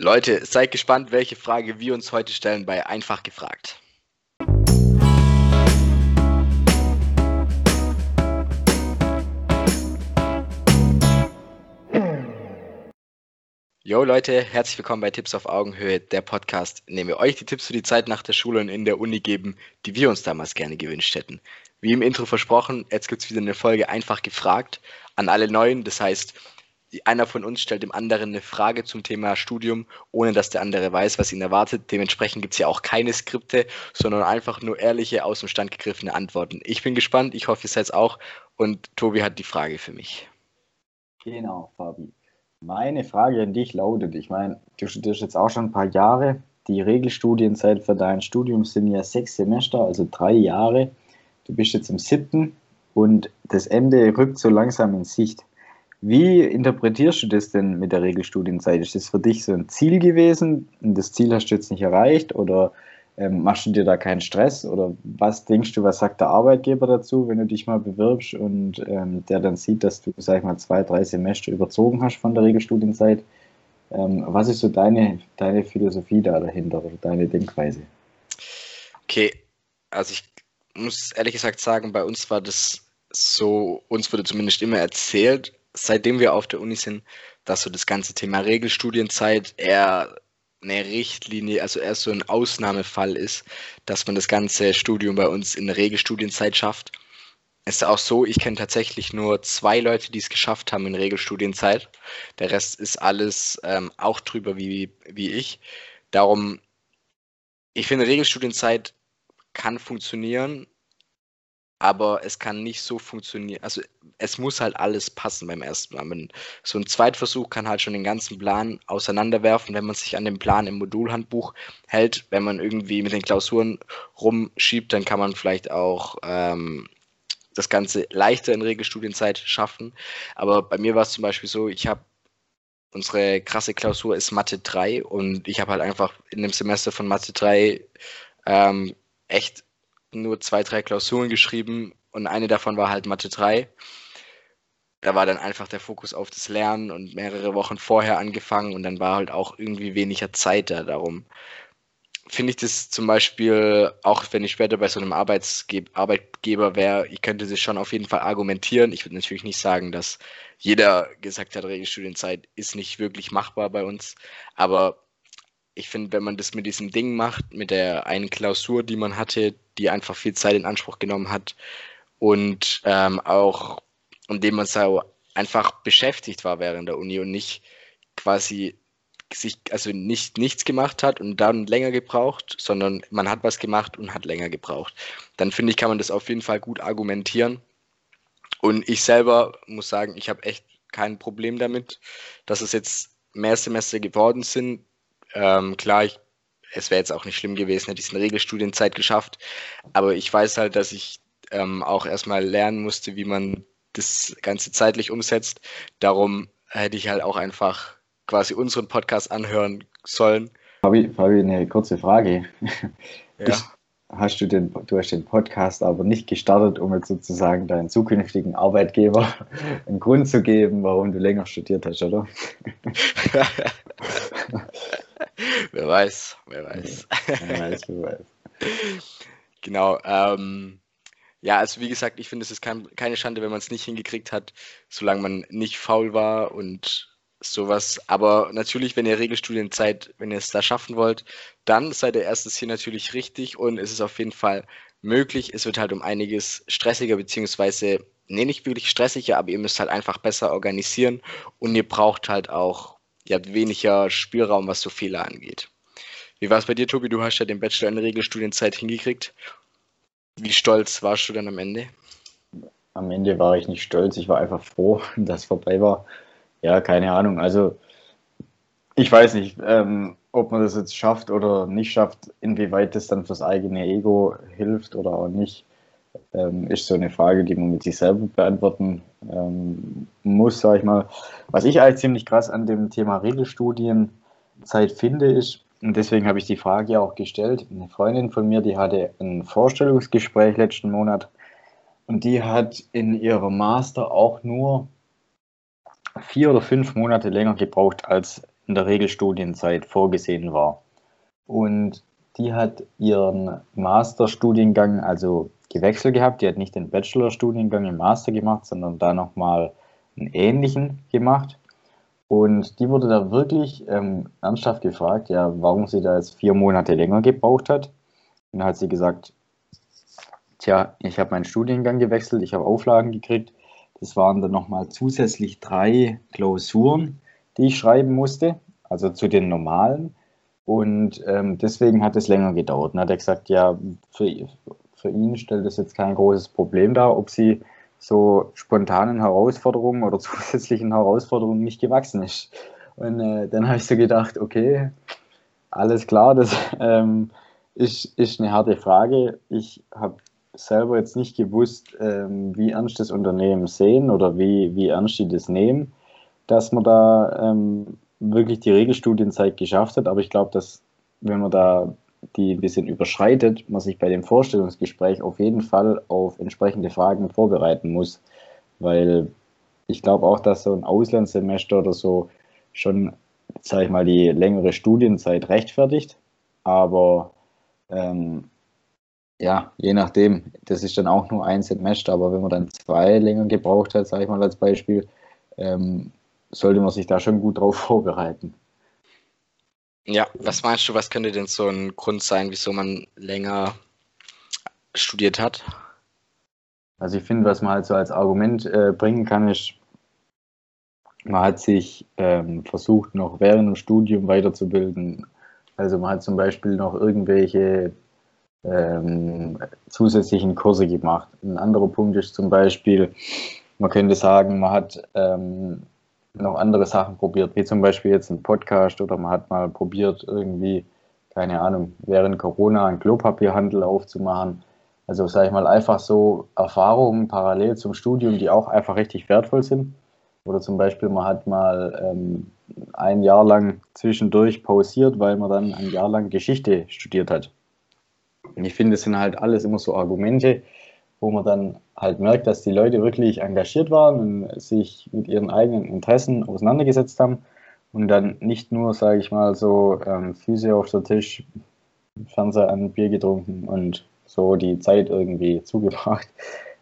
Leute, seid gespannt, welche Frage wir uns heute stellen bei Einfach gefragt. Jo Leute, herzlich willkommen bei Tipps auf Augenhöhe, der Podcast, in dem wir euch die Tipps für die Zeit nach der Schule und in der Uni geben, die wir uns damals gerne gewünscht hätten. Wie im Intro versprochen, jetzt gibt es wieder eine Folge einfach gefragt an alle Neuen. Das heißt, einer von uns stellt dem anderen eine Frage zum Thema Studium, ohne dass der andere weiß, was ihn erwartet. Dementsprechend gibt es ja auch keine Skripte, sondern einfach nur ehrliche, aus dem Stand gegriffene Antworten. Ich bin gespannt, ich hoffe, ihr seid es auch. Und Tobi hat die Frage für mich. Genau, Fabi. Meine Frage an dich lautet, ich meine, du studierst jetzt auch schon ein paar Jahre. Die Regelstudienzeit für dein Studium sind ja sechs Semester, also drei Jahre. Du bist jetzt im siebten und das Ende rückt so langsam in Sicht. Wie interpretierst du das denn mit der Regelstudienzeit? Ist das für dich so ein Ziel gewesen und das Ziel hast du jetzt nicht erreicht oder ähm, machst du dir da keinen Stress oder was denkst du, was sagt der Arbeitgeber dazu, wenn du dich mal bewirbst und ähm, der dann sieht, dass du, sag ich mal, zwei, drei Semester überzogen hast von der Regelstudienzeit? Ähm, was ist so deine, deine Philosophie da dahinter oder deine Denkweise? Okay, also ich muss ehrlich gesagt sagen, bei uns war das so, uns wurde zumindest immer erzählt, seitdem wir auf der Uni sind, dass so das ganze Thema Regelstudienzeit eher eine Richtlinie, also eher so ein Ausnahmefall ist, dass man das ganze Studium bei uns in Regelstudienzeit schafft. Es ist auch so, ich kenne tatsächlich nur zwei Leute, die es geschafft haben in Regelstudienzeit. Der Rest ist alles ähm, auch drüber wie, wie ich. Darum, ich finde, Regelstudienzeit kann funktionieren, aber es kann nicht so funktionieren. Also es muss halt alles passen beim ersten Mal. So ein Zweitversuch kann halt schon den ganzen Plan auseinanderwerfen, wenn man sich an den Plan im Modulhandbuch hält. Wenn man irgendwie mit den Klausuren rumschiebt, dann kann man vielleicht auch ähm, das Ganze leichter in Regelstudienzeit schaffen. Aber bei mir war es zum Beispiel so, ich habe unsere krasse Klausur ist Mathe 3 und ich habe halt einfach in dem Semester von Mathe 3 ähm, echt nur zwei, drei Klausuren geschrieben und eine davon war halt Mathe 3. Da war dann einfach der Fokus auf das Lernen und mehrere Wochen vorher angefangen und dann war halt auch irgendwie weniger Zeit da. Darum finde ich das zum Beispiel, auch wenn ich später bei so einem Arbeitsge Arbeitgeber wäre, ich könnte das schon auf jeden Fall argumentieren. Ich würde natürlich nicht sagen, dass jeder gesagt hat, Regelstudienzeit ist nicht wirklich machbar bei uns, aber ich finde, wenn man das mit diesem Ding macht, mit der einen Klausur, die man hatte, die einfach viel Zeit in Anspruch genommen hat und ähm, auch, indem man so einfach beschäftigt war während der Uni und nicht quasi sich, also nicht nichts gemacht hat und dann länger gebraucht, sondern man hat was gemacht und hat länger gebraucht. Dann finde ich, kann man das auf jeden Fall gut argumentieren. Und ich selber muss sagen, ich habe echt kein Problem damit, dass es jetzt mehr Semester geworden sind. Ähm, klar, ich, es wäre jetzt auch nicht schlimm gewesen, hätte ich es in Regelstudienzeit geschafft. Aber ich weiß halt, dass ich ähm, auch erstmal lernen musste, wie man das Ganze zeitlich umsetzt. Darum hätte ich halt auch einfach quasi unseren Podcast anhören sollen. Fabi, Fabi eine kurze Frage. Ja. hast du den, du hast den Podcast aber nicht gestartet, um jetzt sozusagen deinen zukünftigen Arbeitgeber einen Grund zu geben, warum du länger studiert hast, oder? wer weiß, wer weiß. wer weiß, wer weiß. Genau. Ähm, ja, also wie gesagt, ich finde, es ist kein, keine Schande, wenn man es nicht hingekriegt hat, solange man nicht faul war und sowas. Aber natürlich, wenn ihr Regelstudienzeit, wenn ihr es da schaffen wollt, dann seid ihr erstes hier natürlich richtig und es ist auf jeden Fall möglich. Es wird halt um einiges stressiger, beziehungsweise, nee, nicht wirklich stressiger, aber ihr müsst halt einfach besser organisieren und ihr braucht halt auch, ihr habt weniger Spielraum, was so Fehler angeht. Wie war es bei dir, Tobi? Du hast ja den Bachelor in der Regelstudienzeit hingekriegt. Wie stolz warst du dann am Ende? Am Ende war ich nicht stolz, ich war einfach froh, dass es vorbei war. Ja, keine Ahnung. Also ich weiß nicht, ähm, ob man das jetzt schafft oder nicht schafft, inwieweit das dann fürs eigene Ego hilft oder auch nicht, ähm, ist so eine Frage, die man mit sich selber beantworten ähm, muss, sage ich mal. Was ich eigentlich ziemlich krass an dem Thema Regelstudienzeit finde, ist, und deswegen habe ich die Frage auch gestellt, eine Freundin von mir, die hatte ein Vorstellungsgespräch letzten Monat und die hat in ihrem Master auch nur vier oder fünf Monate länger gebraucht als in der Regelstudienzeit vorgesehen war. Und die hat ihren Masterstudiengang also gewechselt gehabt. Die hat nicht den Bachelorstudiengang im Master gemacht, sondern da nochmal einen ähnlichen gemacht. Und die wurde da wirklich ähm, ernsthaft gefragt, ja, warum sie da jetzt vier Monate länger gebraucht hat. Und dann hat sie gesagt, tja, ich habe meinen Studiengang gewechselt, ich habe Auflagen gekriegt. Das waren dann nochmal zusätzlich drei Klausuren, die ich schreiben musste, also zu den normalen. Und ähm, deswegen hat es länger gedauert. Und hat er gesagt, ja, für, für ihn stellt das jetzt kein großes Problem dar, ob sie so spontanen Herausforderungen oder zusätzlichen Herausforderungen nicht gewachsen ist. Und äh, dann habe ich so gedacht, okay, alles klar, das ähm, ist, ist eine harte Frage. Ich habe selber jetzt nicht gewusst, ähm, wie ernst das Unternehmen sehen oder wie, wie ernst die das nehmen, dass man da ähm, wirklich die Regelstudienzeit geschafft hat. Aber ich glaube, dass wenn man da die ein bisschen überschreitet, man sich bei dem Vorstellungsgespräch auf jeden Fall auf entsprechende Fragen vorbereiten muss, weil ich glaube auch, dass so ein Auslandssemester oder so schon, sage ich mal, die längere Studienzeit rechtfertigt, aber ähm, ja, je nachdem, das ist dann auch nur ein Semester, aber wenn man dann zwei länger gebraucht hat, sage ich mal als Beispiel, ähm, sollte man sich da schon gut drauf vorbereiten. Ja, was meinst du, was könnte denn so ein Grund sein, wieso man länger studiert hat? Also ich finde, was man halt so als Argument äh, bringen kann, ist, man hat sich ähm, versucht, noch während dem Studium weiterzubilden. Also man hat zum Beispiel noch irgendwelche ähm, zusätzlichen Kurse gemacht. Ein anderer Punkt ist zum Beispiel, man könnte sagen, man hat ähm, noch andere Sachen probiert, wie zum Beispiel jetzt ein Podcast oder man hat mal probiert, irgendwie, keine Ahnung, während Corona einen Klopapierhandel aufzumachen. Also sage ich mal, einfach so Erfahrungen parallel zum Studium, die auch einfach richtig wertvoll sind. Oder zum Beispiel, man hat mal ähm, ein Jahr lang zwischendurch pausiert, weil man dann ein Jahr lang Geschichte studiert hat. Und ich finde, es sind halt alles immer so Argumente, wo man dann halt merkt, dass die Leute wirklich engagiert waren und sich mit ihren eigenen Interessen auseinandergesetzt haben und dann nicht nur, sage ich mal, so ähm, Füße auf der Tisch, Fernseher an, Bier getrunken und so die Zeit irgendwie zugebracht.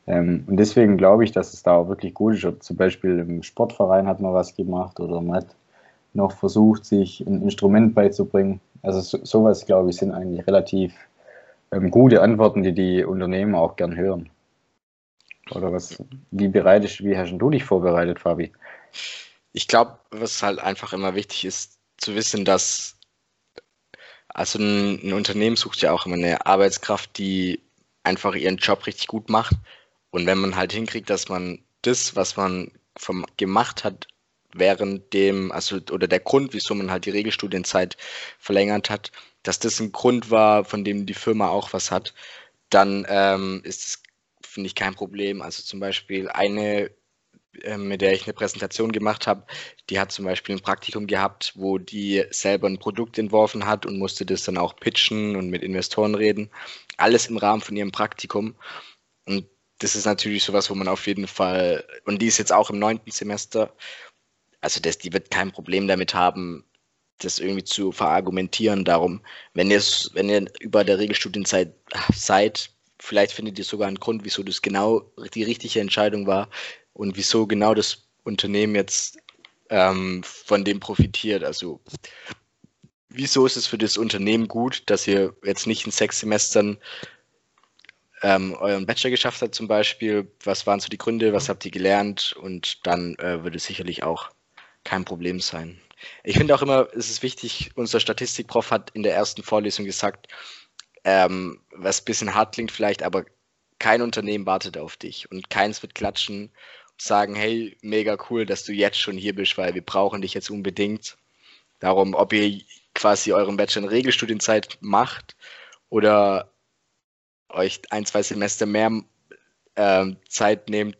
Ähm, und deswegen glaube ich, dass es da auch wirklich gut ist. Zum Beispiel im Sportverein hat man was gemacht oder man hat noch versucht, sich ein Instrument beizubringen. Also so, sowas, glaube ich, sind eigentlich relativ ähm, gute Antworten, die die Unternehmen auch gern hören. Oder was, wie bereitest, wie hast du dich vorbereitet, Fabi? Ich glaube, was halt einfach immer wichtig ist, zu wissen, dass also ein, ein, Unternehmen sucht ja auch immer eine Arbeitskraft, die einfach ihren Job richtig gut macht. Und wenn man halt hinkriegt, dass man das, was man vom gemacht hat, während dem, also oder der Grund, wieso man halt die Regelstudienzeit verlängert hat, dass das ein Grund war, von dem die Firma auch was hat, dann ähm, ist es, finde ich, kein Problem. Also zum Beispiel eine, äh, mit der ich eine Präsentation gemacht habe, die hat zum Beispiel ein Praktikum gehabt, wo die selber ein Produkt entworfen hat und musste das dann auch pitchen und mit Investoren reden. Alles im Rahmen von ihrem Praktikum. Und das ist natürlich sowas, wo man auf jeden Fall, und die ist jetzt auch im neunten Semester, also das, die wird kein Problem damit haben, das irgendwie zu verargumentieren. Darum, wenn ihr, wenn ihr über der Regelstudienzeit seid, vielleicht findet ihr sogar einen Grund, wieso das genau die richtige Entscheidung war und wieso genau das Unternehmen jetzt ähm, von dem profitiert. Also wieso ist es für das Unternehmen gut, dass ihr jetzt nicht in sechs Semestern ähm, euren Bachelor geschafft habt zum Beispiel? Was waren so die Gründe? Was habt ihr gelernt? Und dann äh, würde sicherlich auch kein Problem sein. Ich finde auch immer, es ist wichtig, unser Statistikprof hat in der ersten Vorlesung gesagt, ähm, was ein bisschen hart klingt vielleicht, aber kein Unternehmen wartet auf dich und keins wird klatschen und sagen, hey, mega cool, dass du jetzt schon hier bist, weil wir brauchen dich jetzt unbedingt. Darum, ob ihr quasi euren Bachelor in Regelstudienzeit macht oder euch ein, zwei Semester mehr ähm, Zeit nehmt,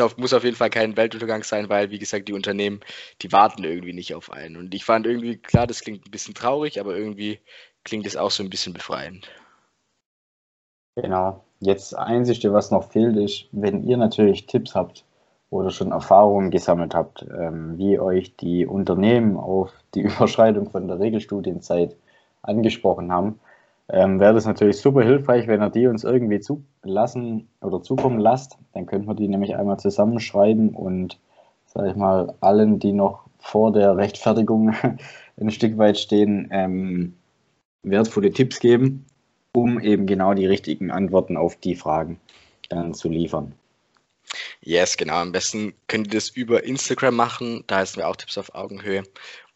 auf, muss auf jeden Fall kein Weltuntergang sein, weil, wie gesagt, die Unternehmen, die warten irgendwie nicht auf einen. Und ich fand irgendwie, klar, das klingt ein bisschen traurig, aber irgendwie klingt es auch so ein bisschen befreiend. Genau. Jetzt Einzige, was noch fehlt, ist, wenn ihr natürlich Tipps habt oder schon Erfahrungen gesammelt habt, ähm, wie euch die Unternehmen auf die Überschreitung von der Regelstudienzeit angesprochen haben, ähm, wäre das natürlich super hilfreich, wenn ihr die uns irgendwie zulassen oder zukommen lasst. Dann könnten wir die nämlich einmal zusammenschreiben und, sage ich mal, allen, die noch vor der Rechtfertigung ein Stück weit stehen, ähm, wertvolle Tipps geben, um eben genau die richtigen Antworten auf die Fragen dann zu liefern. Yes, genau. Am besten könnt ihr das über Instagram machen. Da heißen wir auch Tipps auf Augenhöhe.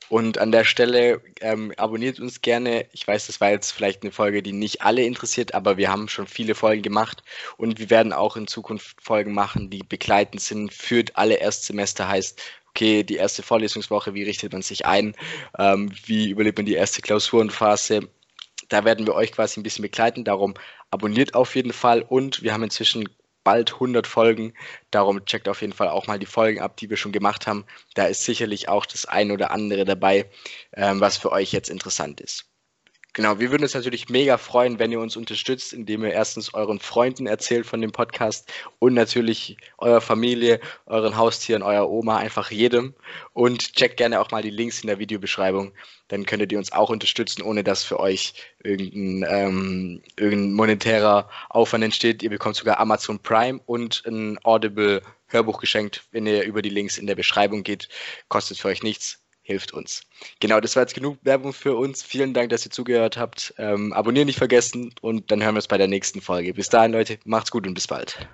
Und an der Stelle ähm, abonniert uns gerne. Ich weiß, das war jetzt vielleicht eine Folge, die nicht alle interessiert, aber wir haben schon viele Folgen gemacht und wir werden auch in Zukunft Folgen machen, die begleitend sind für alle Erstsemester. Heißt, okay, die erste Vorlesungswoche, wie richtet man sich ein, ähm, wie überlebt man die erste Klausurenphase. Da werden wir euch quasi ein bisschen begleiten. Darum abonniert auf jeden Fall und wir haben inzwischen bald 100 Folgen. Darum checkt auf jeden Fall auch mal die Folgen ab, die wir schon gemacht haben. Da ist sicherlich auch das ein oder andere dabei, ähm, was für euch jetzt interessant ist. Genau, wir würden uns natürlich mega freuen, wenn ihr uns unterstützt, indem ihr erstens euren Freunden erzählt von dem Podcast und natürlich eurer Familie, euren Haustieren, eurer Oma, einfach jedem. Und checkt gerne auch mal die Links in der Videobeschreibung. Dann könntet ihr uns auch unterstützen, ohne dass für euch irgendein, ähm, irgendein monetärer Aufwand entsteht. Ihr bekommt sogar Amazon Prime und ein Audible Hörbuch geschenkt, wenn ihr über die Links in der Beschreibung geht. Kostet für euch nichts hilft uns. Genau, das war jetzt genug Werbung für uns. Vielen Dank, dass ihr zugehört habt. Ähm, abonnieren nicht vergessen und dann hören wir uns bei der nächsten Folge. Bis dahin, Leute, macht's gut und bis bald.